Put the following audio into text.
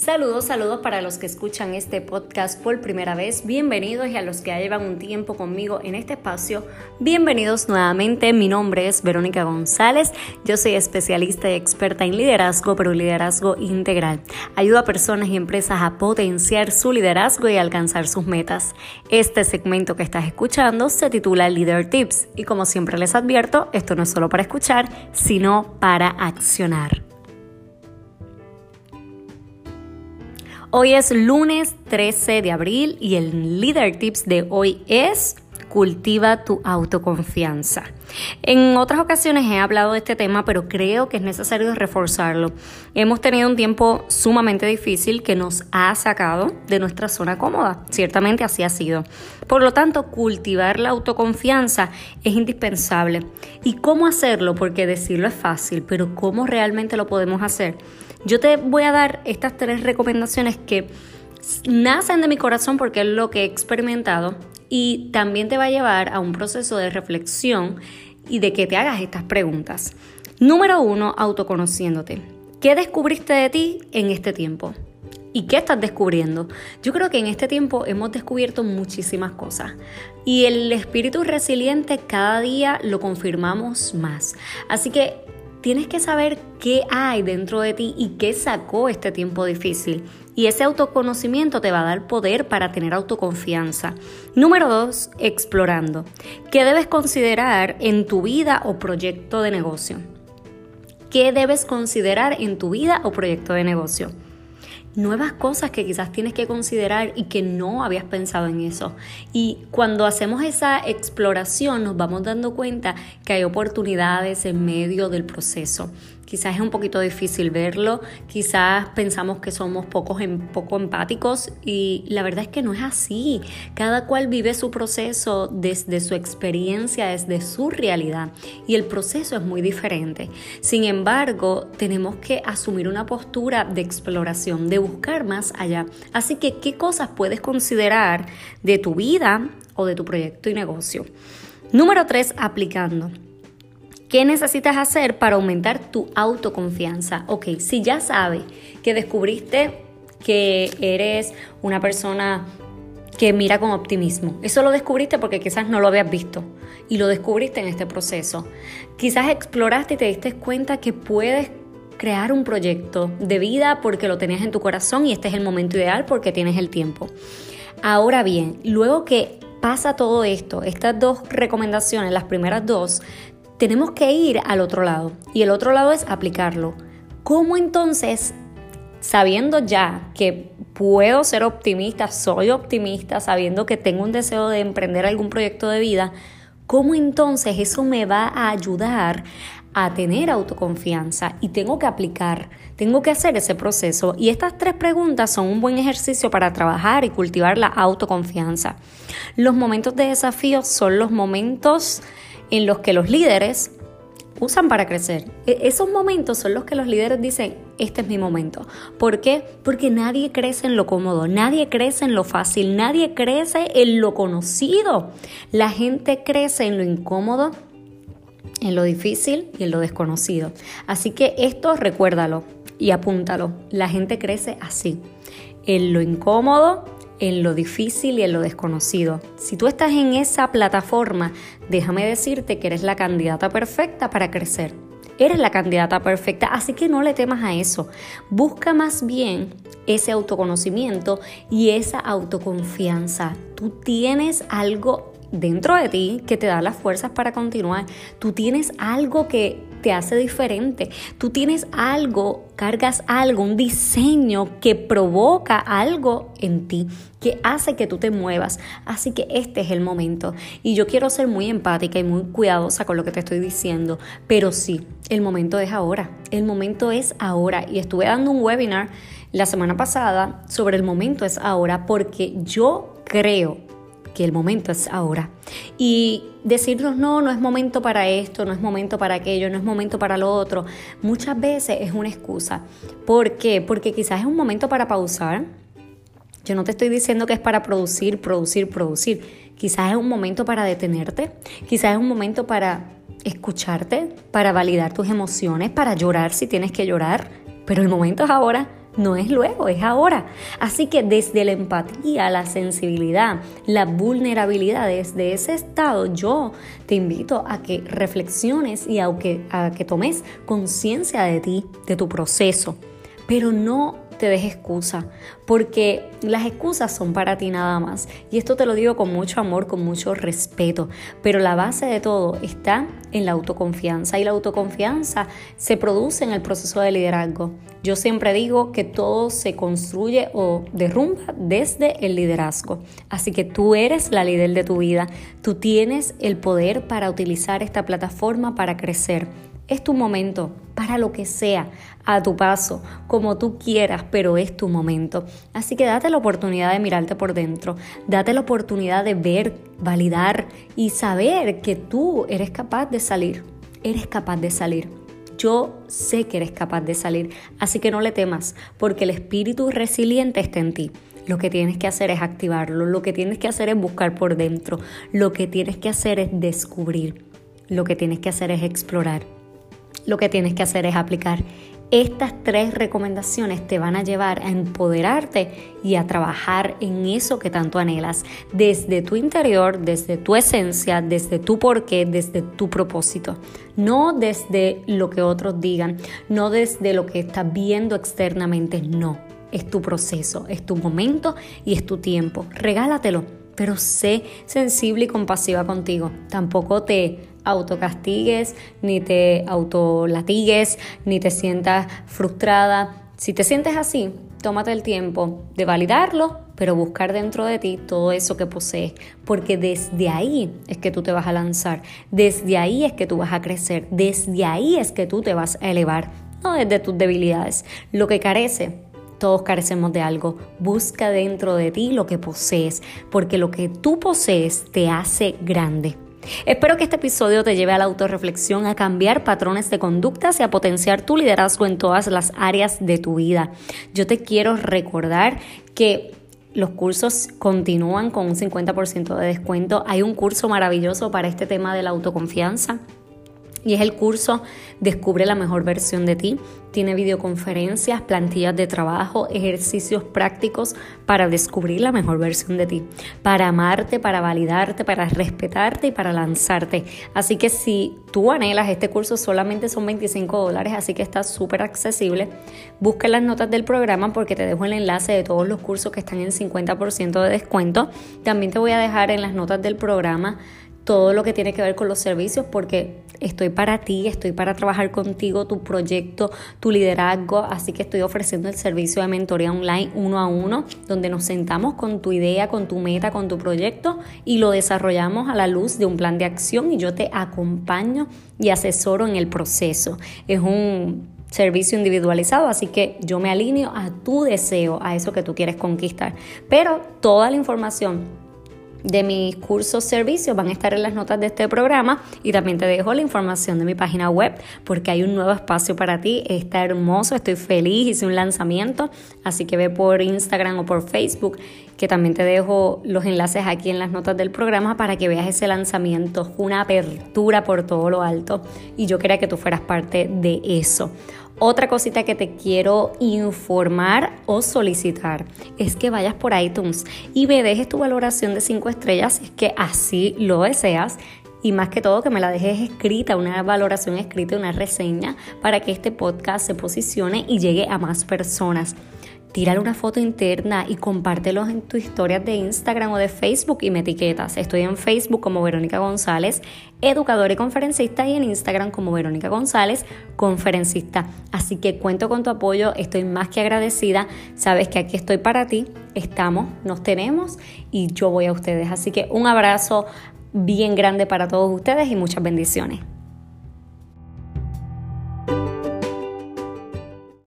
Saludos, saludos para los que escuchan este podcast por primera vez. Bienvenidos y a los que ya llevan un tiempo conmigo en este espacio, bienvenidos nuevamente. Mi nombre es Verónica González. Yo soy especialista y experta en liderazgo, pero liderazgo integral. Ayudo a personas y empresas a potenciar su liderazgo y alcanzar sus metas. Este segmento que estás escuchando se titula Leader Tips y como siempre les advierto, esto no es solo para escuchar, sino para accionar. Hoy es lunes 13 de abril y el Leader Tips de hoy es cultiva tu autoconfianza. En otras ocasiones he hablado de este tema, pero creo que es necesario reforzarlo. Hemos tenido un tiempo sumamente difícil que nos ha sacado de nuestra zona cómoda. Ciertamente así ha sido. Por lo tanto, cultivar la autoconfianza es indispensable. ¿Y cómo hacerlo? Porque decirlo es fácil, pero ¿cómo realmente lo podemos hacer? Yo te voy a dar estas tres recomendaciones que nacen de mi corazón porque es lo que he experimentado y también te va a llevar a un proceso de reflexión y de que te hagas estas preguntas. Número uno, autoconociéndote. ¿Qué descubriste de ti en este tiempo? ¿Y qué estás descubriendo? Yo creo que en este tiempo hemos descubierto muchísimas cosas y el espíritu resiliente cada día lo confirmamos más. Así que tienes que saber qué hay dentro de ti y qué sacó este tiempo difícil. Y ese autoconocimiento te va a dar poder para tener autoconfianza. Número dos, explorando. ¿Qué debes considerar en tu vida o proyecto de negocio? ¿Qué debes considerar en tu vida o proyecto de negocio? Nuevas cosas que quizás tienes que considerar y que no habías pensado en eso. Y cuando hacemos esa exploración nos vamos dando cuenta que hay oportunidades en medio del proceso. Quizás es un poquito difícil verlo, quizás pensamos que somos pocos, en, poco empáticos y la verdad es que no es así. Cada cual vive su proceso desde su experiencia, desde su realidad y el proceso es muy diferente. Sin embargo, tenemos que asumir una postura de exploración, de buscar más allá. Así que, ¿qué cosas puedes considerar de tu vida o de tu proyecto y negocio? Número 3, aplicando. ¿Qué necesitas hacer para aumentar tu autoconfianza? Ok, si ya sabes que descubriste que eres una persona que mira con optimismo. Eso lo descubriste porque quizás no lo habías visto y lo descubriste en este proceso. Quizás exploraste y te diste cuenta que puedes crear un proyecto de vida porque lo tenías en tu corazón y este es el momento ideal porque tienes el tiempo. Ahora bien, luego que pasa todo esto, estas dos recomendaciones, las primeras dos, tenemos que ir al otro lado y el otro lado es aplicarlo. ¿Cómo entonces, sabiendo ya que puedo ser optimista, soy optimista, sabiendo que tengo un deseo de emprender algún proyecto de vida, cómo entonces eso me va a ayudar a tener autoconfianza y tengo que aplicar, tengo que hacer ese proceso. Y estas tres preguntas son un buen ejercicio para trabajar y cultivar la autoconfianza. Los momentos de desafío son los momentos en los que los líderes usan para crecer. E-, esos momentos son los que los líderes dicen, este es mi momento. ¿Por qué? Porque nadie crece en lo cómodo, nadie crece en lo fácil, nadie crece en lo conocido. La gente crece en lo incómodo, en lo difícil y en lo desconocido. Así que esto recuérdalo y apúntalo. La gente crece así, en lo incómodo, en lo difícil y en lo desconocido. Si tú estás en esa plataforma, déjame decirte que eres la candidata perfecta para crecer. Eres la candidata perfecta, así que no le temas a eso. Busca más bien ese autoconocimiento y esa autoconfianza. Tú tienes algo dentro de ti que te da las fuerzas para continuar. Tú tienes algo que te hace diferente. Tú tienes algo, cargas algo, un diseño que provoca algo en ti, que hace que tú te muevas. Así que este es el momento. Y yo quiero ser muy empática y muy cuidadosa con lo que te estoy diciendo, pero sí, el momento es ahora. El momento es ahora. Y estuve dando un webinar la semana pasada sobre el momento es ahora porque yo creo que el momento es ahora. Y decirnos, no, no es momento para esto, no es momento para aquello, no es momento para lo otro, muchas veces es una excusa. ¿Por qué? Porque quizás es un momento para pausar. Yo no te estoy diciendo que es para producir, producir, producir. Quizás es un momento para detenerte, quizás es un momento para escucharte, para validar tus emociones, para llorar si tienes que llorar, pero el momento es ahora. No es luego, es ahora. Así que desde la empatía, la sensibilidad, la vulnerabilidad, desde ese estado, yo te invito a que reflexiones y a que, a que tomes conciencia de ti, de tu proceso, pero no te des excusa, porque las excusas son para ti nada más. Y esto te lo digo con mucho amor, con mucho respeto, pero la base de todo está en la autoconfianza y la autoconfianza se produce en el proceso de liderazgo. Yo siempre digo que todo se construye o derrumba desde el liderazgo. Así que tú eres la líder de tu vida, tú tienes el poder para utilizar esta plataforma para crecer es tu momento para lo que sea, a tu paso, como tú quieras, pero es tu momento. Así que date la oportunidad de mirarte por dentro, date la oportunidad de ver, validar y saber que tú eres capaz de salir, eres capaz de salir. Yo sé que eres capaz de salir, así que no le temas, porque el espíritu resiliente está en ti. Lo que tienes que hacer es activarlo, lo que tienes que hacer es buscar por dentro, lo que tienes que hacer es descubrir, lo que tienes que hacer es explorar lo que tienes que hacer es aplicar. Estas tres recomendaciones te van a llevar a empoderarte y a trabajar en eso que tanto anhelas, desde tu interior, desde tu esencia, desde tu porqué, desde tu propósito. No desde lo que otros digan, no desde lo que estás viendo externamente, no. Es tu proceso, es tu momento y es tu tiempo. Regálatelo, pero sé sensible y compasiva contigo. Tampoco te autocastigues, ni te autolatigues, ni te sientas frustrada. Si te sientes así, tómate el tiempo de validarlo, pero buscar dentro de ti todo eso que posees, porque desde ahí es que tú te vas a lanzar, desde ahí es que tú vas a crecer, desde ahí es que tú te vas a elevar, no desde tus debilidades. Lo que carece, todos carecemos de algo. Busca dentro de ti lo que posees, porque lo que tú posees te hace grande. Espero que este episodio te lleve a la autorreflexión, a cambiar patrones de conductas y a potenciar tu liderazgo en todas las áreas de tu vida. Yo te quiero recordar que los cursos continúan con un 50% de descuento. Hay un curso maravilloso para este tema de la autoconfianza y es el curso Descubre la mejor versión de ti. Tiene videoconferencias, plantillas de trabajo, ejercicios prácticos para descubrir la mejor versión de ti, para amarte, para validarte, para respetarte y para lanzarte. Así que si tú anhelas este curso, solamente son 25 dólares, así que está súper accesible. Busca las notas del programa porque te dejo el enlace de todos los cursos que están en 50% de descuento. También te voy a dejar en las notas del programa todo lo que tiene que ver con los servicios porque estoy para ti, estoy para trabajar contigo, tu proyecto, tu liderazgo, así que estoy ofreciendo el servicio de mentoría online uno a uno, donde nos sentamos con tu idea, con tu meta, con tu proyecto y lo desarrollamos a la luz de un plan de acción y yo te acompaño y asesoro en el proceso. Es un servicio individualizado, así que yo me alineo a tu deseo, a eso que tú quieres conquistar. Pero toda la información de mis cursos servicios van a estar en las notas de este programa y también te dejo la información de mi página web porque hay un nuevo espacio para ti, está hermoso, estoy feliz, hice un lanzamiento, así que ve por Instagram o por Facebook que también te dejo los enlaces aquí en las notas del programa para que veas ese lanzamiento, una apertura por todo lo alto y yo quería que tú fueras parte de eso. Otra cosita que te quiero informar o solicitar es que vayas por iTunes y me dejes tu valoración de 5 estrellas, es que así lo deseas. Y más que todo que me la dejes escrita, una valoración escrita, una reseña, para que este podcast se posicione y llegue a más personas tírale una foto interna y compártelo en tus historias de Instagram o de Facebook y me etiquetas. Estoy en Facebook como Verónica González, educadora y conferencista, y en Instagram como Verónica González, conferencista. Así que cuento con tu apoyo, estoy más que agradecida. Sabes que aquí estoy para ti, estamos, nos tenemos y yo voy a ustedes. Así que un abrazo bien grande para todos ustedes y muchas bendiciones.